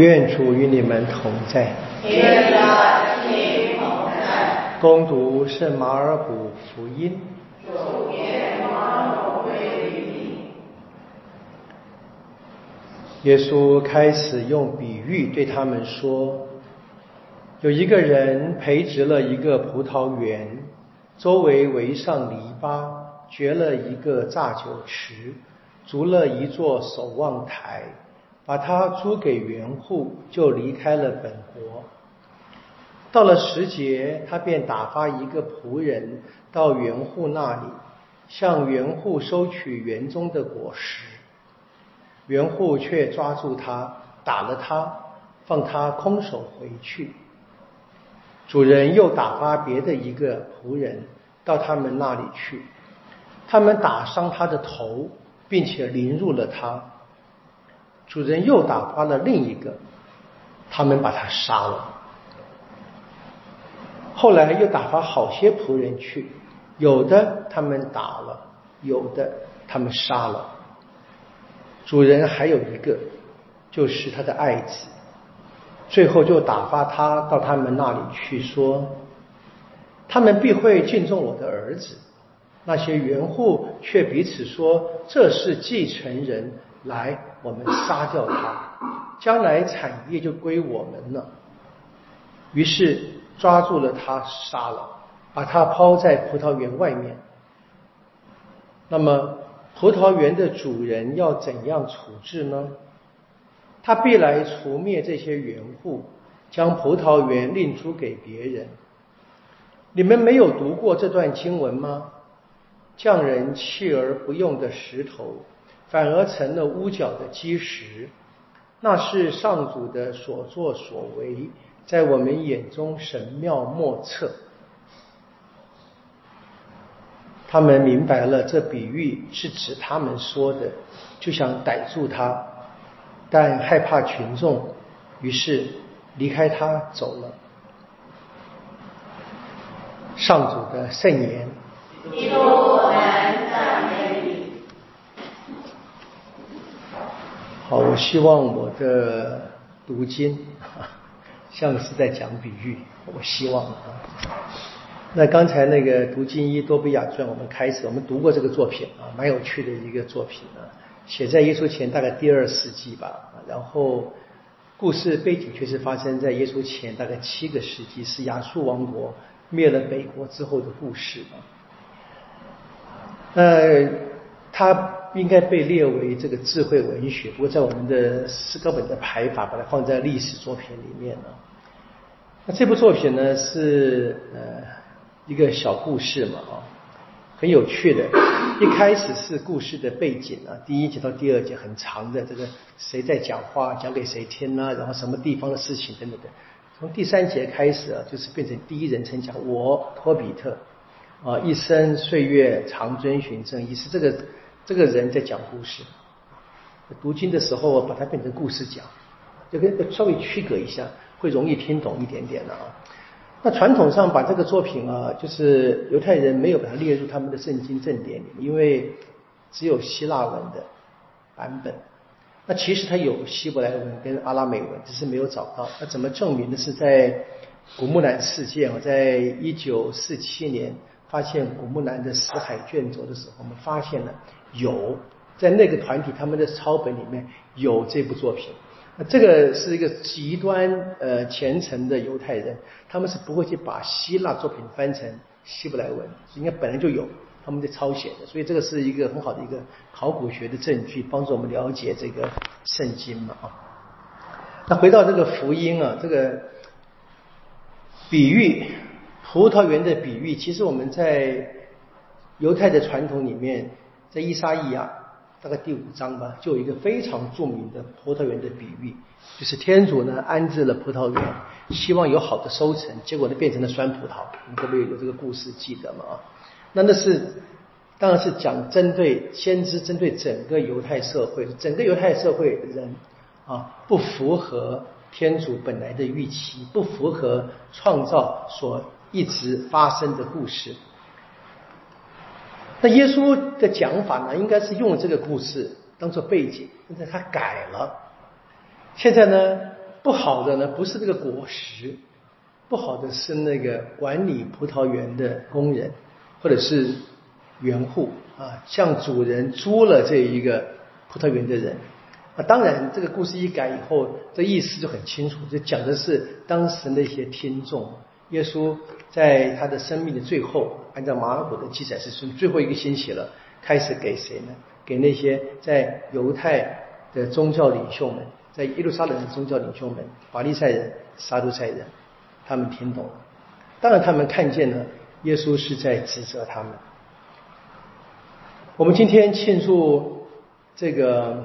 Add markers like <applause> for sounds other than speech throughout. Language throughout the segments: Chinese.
愿主与你们同在。愿你同在。恭读圣马尔谷福音。主愿光荣归于你。耶稣开始用比喻对他们说：有一个人培植了一个葡萄园，周围围上篱笆，掘了一个榨酒池，筑了一座守望台。把他租给园户，就离开了本国。到了时节，他便打发一个仆人到园户那里，向园户收取园中的果实。园户却抓住他，打了他，放他空手回去。主人又打发别的一个仆人到他们那里去，他们打伤他的头，并且凌辱了他。主人又打发了另一个，他们把他杀了。后来又打发好些仆人去，有的他们打了，有的他们杀了。主人还有一个，就是他的爱子，最后就打发他到他们那里去，说他们必会敬重我的儿子。那些园户却彼此说：“这是继承人。”来，我们杀掉他，将来产业就归我们了。于是抓住了他，杀了，把他抛在葡萄园外面。那么，葡萄园的主人要怎样处置呢？他必来除灭这些园户，将葡萄园另租给别人。你们没有读过这段经文吗？匠人弃而不用的石头。反而成了屋角的基石，那是上主的所作所为，在我们眼中神妙莫测。他们明白了这比喻是指他们说的，就想逮住他，但害怕群众，于是离开他走了。上主的圣言。好，我希望我的读经啊 <laughs> 像是在讲比喻，我希望啊。那刚才那个读经一多比亚传，我们开始，我们读过这个作品啊，蛮有趣的一个作品啊，写在耶稣前大概第二世纪吧，然后故事背景却是发生在耶稣前大概七个世纪，是亚述王国灭了北国之后的故事啊。呃，他。应该被列为这个智慧文学，不过在我们的诗歌本的排法，把它放在历史作品里面了。那这部作品呢，是呃一个小故事嘛，啊，很有趣的。一开始是故事的背景啊，第一节到第二节很长的，这个谁在讲话，讲给谁听呢？然后什么地方的事情等等的。从第三节开始啊，就是变成第一人称讲，我托比特啊，一生岁月常遵循正义，是这个。这个人在讲故事，读经的时候把它变成故事讲，就跟稍微区隔一下，会容易听懂一点点的啊。那传统上把这个作品啊，就是犹太人没有把它列入他们的圣经正典里，因为只有希腊文的版本。那其实它有希伯来文跟阿拉美文，只是没有找到。那怎么证明的是在古木兰事件？我在一九四七年发现古木兰的死海卷轴的时候，我们发现了。有在那个团体他们的抄本里面有这部作品，那这个是一个极端呃虔诚的犹太人，他们是不会去把希腊作品翻成希伯来文，应该本来就有他们在抄写的，所以这个是一个很好的一个考古学的证据，帮助我们了解这个圣经嘛啊。那回到这个福音啊，这个比喻葡萄园的比喻，其实我们在犹太的传统里面。在伊沙伊亚大概第五章吧，就有一个非常著名的葡萄园的比喻，就是天主呢安置了葡萄园，希望有好的收成，结果呢变成了酸葡萄。你可不可以有这个故事记得吗？啊，那那是当然是讲针对先知，针对整个犹太社会，整个犹太社会人啊，不符合天主本来的预期，不符合创造所一直发生的故事。那耶稣的讲法呢，应该是用这个故事当做背景，现在他改了。现在呢，不好的呢，不是这个果实，不好的是那个管理葡萄园的工人，或者是园户啊，向主人租了这一个葡萄园的人。啊，当然，这个故事一改以后，这意思就很清楚，就讲的是当时那些听众。耶稣在他的生命的最后，按照马尔谷的记载是从最后一个星期了，开始给谁呢？给那些在犹太的宗教领袖们，在耶路撒冷的宗教领袖们，法利赛人、撒都塞人，他们听懂了。当然，他们看见了耶稣是在指责他们。我们今天庆祝这个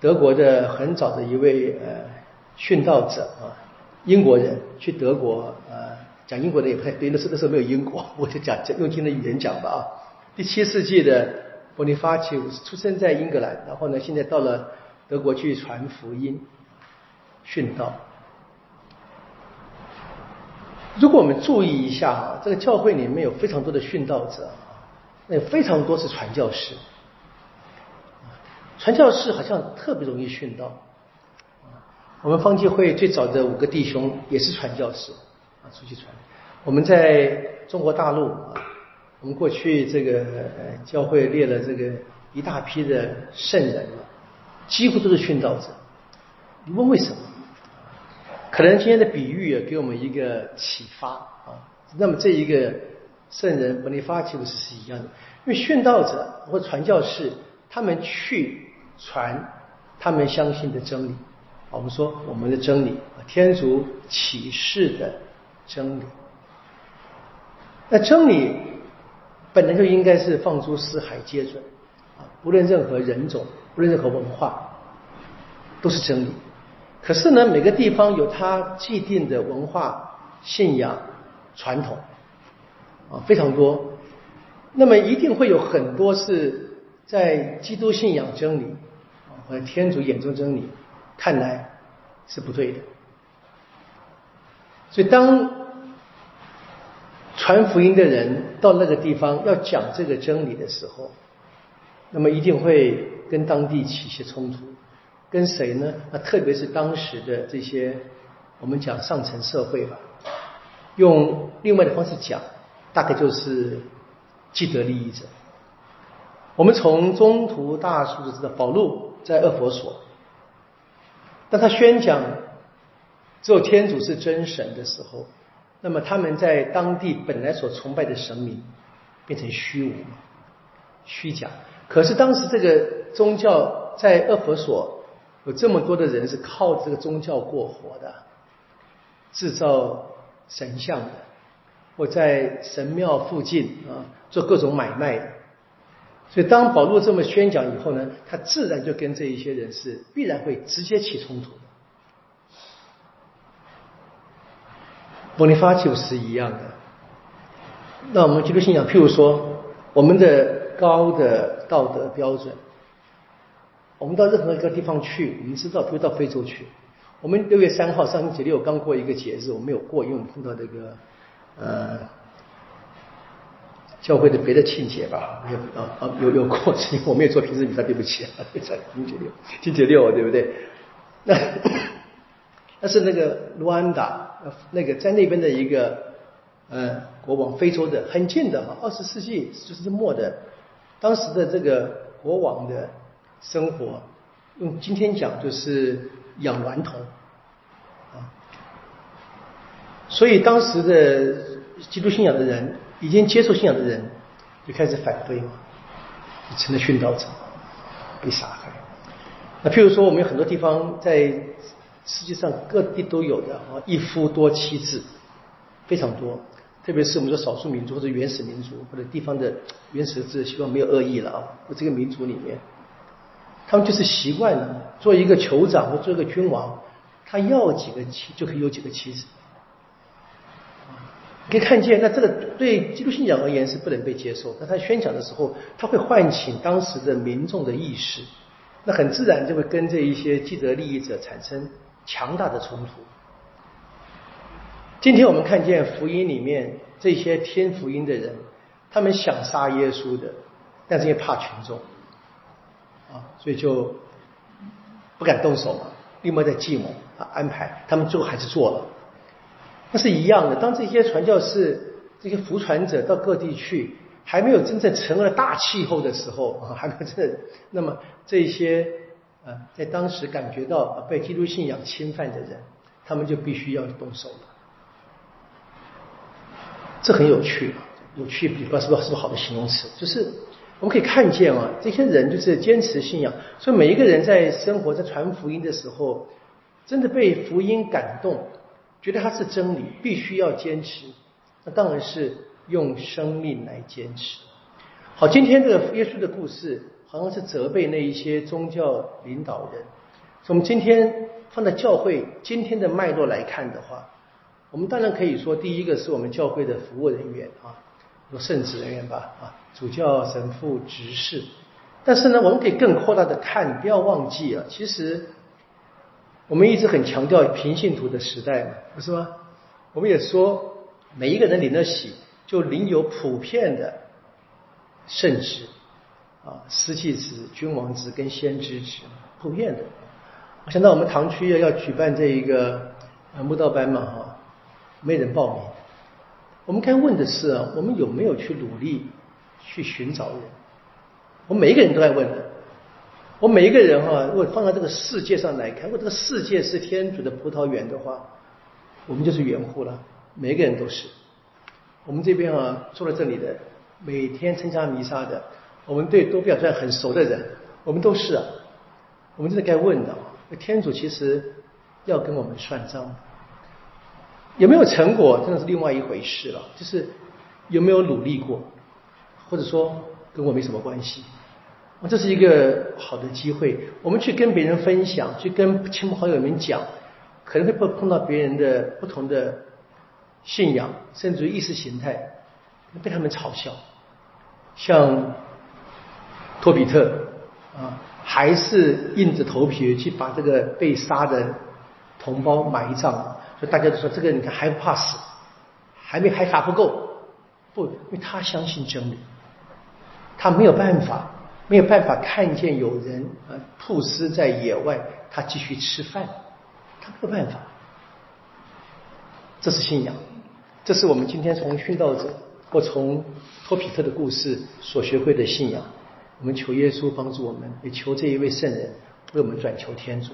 德国的很早的一位呃殉道者啊，英国人去德国讲英国的也不太对，那时那时候没有英国，<laughs> 我就讲用今天的语言讲吧啊。第七世纪的伯尼发奇是出生在英格兰，然后呢现在到了德国去传福音殉道。如果我们注意一下啊，这个教会里面有非常多的殉道者。那非常多是传教士，传教士好像特别容易殉道。我们方济会最早的五个弟兄也是传教士，出去传。我们在中国大陆啊，我们过去这个教会列了这个一大批的圣人，几乎都是殉道者。你问为什么？可能今天的比喻啊，给我们一个启发啊。那么这一个。圣人本尼发提乌斯是一样的，因为殉道者或传教士，他们去传他们相信的真理。我们说我们的真理，天主启示的真理。那真理本来就应该是放诸四海皆准啊，不论任何人种，不论任何文化，都是真理。可是呢，每个地方有它既定的文化、信仰、传统。啊，非常多。那么一定会有很多是在基督信仰真理和天主眼中真理看来是不对的。所以当传福音的人到那个地方要讲这个真理的时候，那么一定会跟当地起一些冲突。跟谁呢？那特别是当时的这些我们讲上层社会吧，用另外的方式讲。大概就是既得利益者。我们从中途大数就知道，保禄在恶佛所，当他宣讲只有天主是真神的时候，那么他们在当地本来所崇拜的神明变成虚无、虚假。可是当时这个宗教在恶佛所有这么多的人是靠这个宗教过活的，制造神像的。或在神庙附近啊做各种买卖，所以当保罗这么宣讲以后呢，他自然就跟这一些人是必然会直接起冲突。波尼发丘是一样的。那我们基督信仰，譬如说我们的高的道德标准，我们到任何一个地方去，我们知道，比如到非洲去，我们六月三号上星期六刚过一个节日，我没有过，因为我们碰到这个。呃，教会的别的庆节吧，有啊啊有有过，因 <laughs> 为我没有做平时比赛，对不起啊，对在星期六，星期六对不对？那那是那个卢安达，那个在那边的一个呃国王，非洲的，很近的哈，二十世纪就是末的，当时的这个国王的生活，用今天讲就是养娈童。啊所以当时的基督信仰的人，已经接受信仰的人，就开始反对嘛，成了殉道者，被杀害。那譬如说，我们有很多地方在世界上各地都有的啊，一夫多妻制，非常多。特别是我们说少数民族或者原始民族或者地方的原始制，希望没有恶意了啊。这个民族里面，他们就是习惯了做一个酋长或做一个君王，他要几个妻就可以有几个妻子。可以看见，那这个对基督信仰而言是不能被接受。那他宣讲的时候，他会唤醒当时的民众的意识，那很自然就会跟这一些既得利益者产生强大的冲突。今天我们看见福音里面这些听福音的人，他们想杀耶稣的，但是因为怕群众啊，所以就不敢动手嘛，另外在计谋啊安排，他们最后还是做了。那是一样的。当这些传教士、这些福传者到各地去，还没有真正成了大气候的时候啊，还没有真正，那么这些啊，在当时感觉到被基督信仰侵犯的人，他们就必须要动手了。这很有趣，有趣，不知道是不是是不是好的形容词？就是我们可以看见啊，这些人就是坚持信仰，所以每一个人在生活在传福音的时候，真的被福音感动。觉得它是真理，必须要坚持。那当然是用生命来坚持。好，今天这个耶稣的故事，好像是责备那一些宗教领导人。从今天放在教会今天的脉络来看的话，我们当然可以说，第一个是我们教会的服务人员啊，说圣职人员吧啊，主教、神父、执事。但是呢，我们可以更扩大的看，不要忘记啊，其实。我们一直很强调平信徒的时代嘛，不是吗？我们也说，每一个人领了喜，就领有普遍的圣职啊，司祭职、君王职跟先知职，普遍的。我想到我们堂区要要举办这一个呃慕道班嘛，哈，没人报名。我们该问的是啊，我们有没有去努力去寻找人？我每一个人都在问的。我每一个人哈，如果放在这个世界上来看，如果这个世界是天主的葡萄园的话，我们就是园户了。每一个人都是。我们这边啊，坐在这里的，每天参加弥撒的，我们对多比亚传很熟的人，我们都是啊。我们真的该问的，天主其实要跟我们算账，有没有成果，真的是另外一回事了。就是有没有努力过，或者说跟我没什么关系。这是一个好的机会，我们去跟别人分享，去跟亲朋好友们讲，可能会碰碰到别人的不同的信仰，甚至于意识形态，被他们嘲笑。像托比特啊，还是硬着头皮去把这个被杀的同胞埋葬，所以大家都说这个你看还不怕死，还没还法不够，不，因为他相信真理，他没有办法。没有办法看见有人啊，曝尸在野外，他继续吃饭，他没有办法。这是信仰，这是我们今天从殉道者或从托比特的故事所学会的信仰。我们求耶稣帮助我们，也求这一位圣人为我们转求天主。